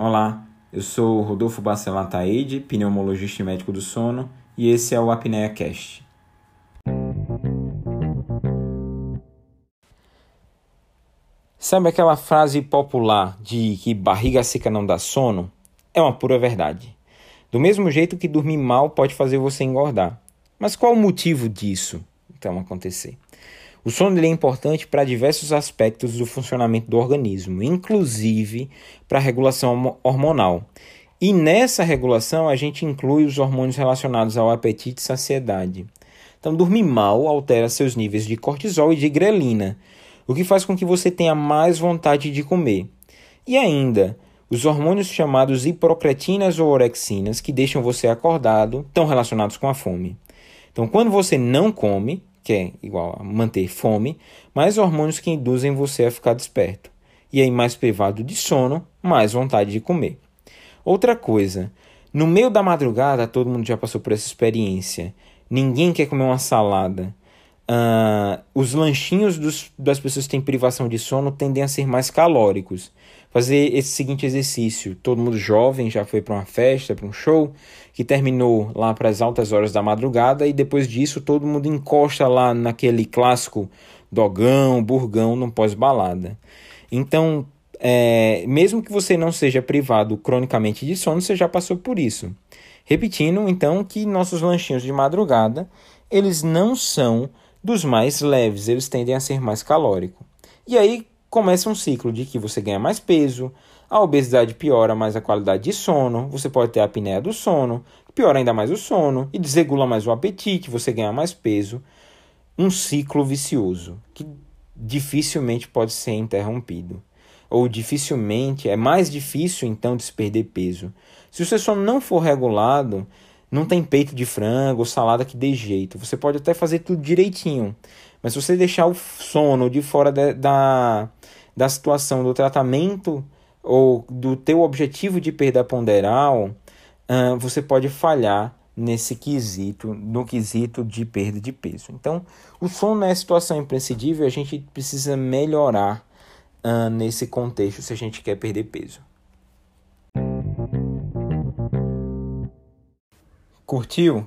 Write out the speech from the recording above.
Olá, eu sou Rodolfo Bacelar Taide, pneumologista e médico do sono, e esse é o Apnea Cast. Sabe aquela frase popular de que barriga seca não dá sono? É uma pura verdade. Do mesmo jeito que dormir mal pode fazer você engordar. Mas qual o motivo disso então acontecer? O sono é importante para diversos aspectos do funcionamento do organismo, inclusive para a regulação hormonal. E nessa regulação a gente inclui os hormônios relacionados ao apetite e saciedade. Então, dormir mal altera seus níveis de cortisol e de grelina, o que faz com que você tenha mais vontade de comer. E ainda, os hormônios chamados hiprocretinas ou orexinas, que deixam você acordado, estão relacionados com a fome. Então, quando você não come, que é igual a manter fome, mais hormônios que induzem você a ficar desperto. E aí, mais privado de sono, mais vontade de comer. Outra coisa, no meio da madrugada, todo mundo já passou por essa experiência. Ninguém quer comer uma salada. Uh, os lanchinhos dos, das pessoas que têm privação de sono tendem a ser mais calóricos fazer esse seguinte exercício. Todo mundo jovem já foi para uma festa, para um show, que terminou lá para as altas horas da madrugada e depois disso todo mundo encosta lá naquele clássico dogão, burgão no pós-balada. Então, é, mesmo que você não seja privado cronicamente de sono, você já passou por isso. Repetindo, então, que nossos lanchinhos de madrugada, eles não são dos mais leves, eles tendem a ser mais calóricos. E aí, começa um ciclo de que você ganha mais peso, a obesidade piora mais a qualidade de sono, você pode ter a apneia do sono, piora ainda mais o sono e desregula mais o apetite, você ganha mais peso. Um ciclo vicioso que dificilmente pode ser interrompido. Ou dificilmente, é mais difícil então de se perder peso. Se o seu sono não for regulado, não tem peito de frango ou salada que dê jeito. Você pode até fazer tudo direitinho, mas se você deixar o sono de fora de, da, da situação do tratamento ou do teu objetivo de perda ponderal, uh, você pode falhar nesse quesito, no quesito de perda de peso. Então, o sono é a situação imprescindível, a gente precisa melhorar uh, nesse contexto se a gente quer perder peso. Curtiu?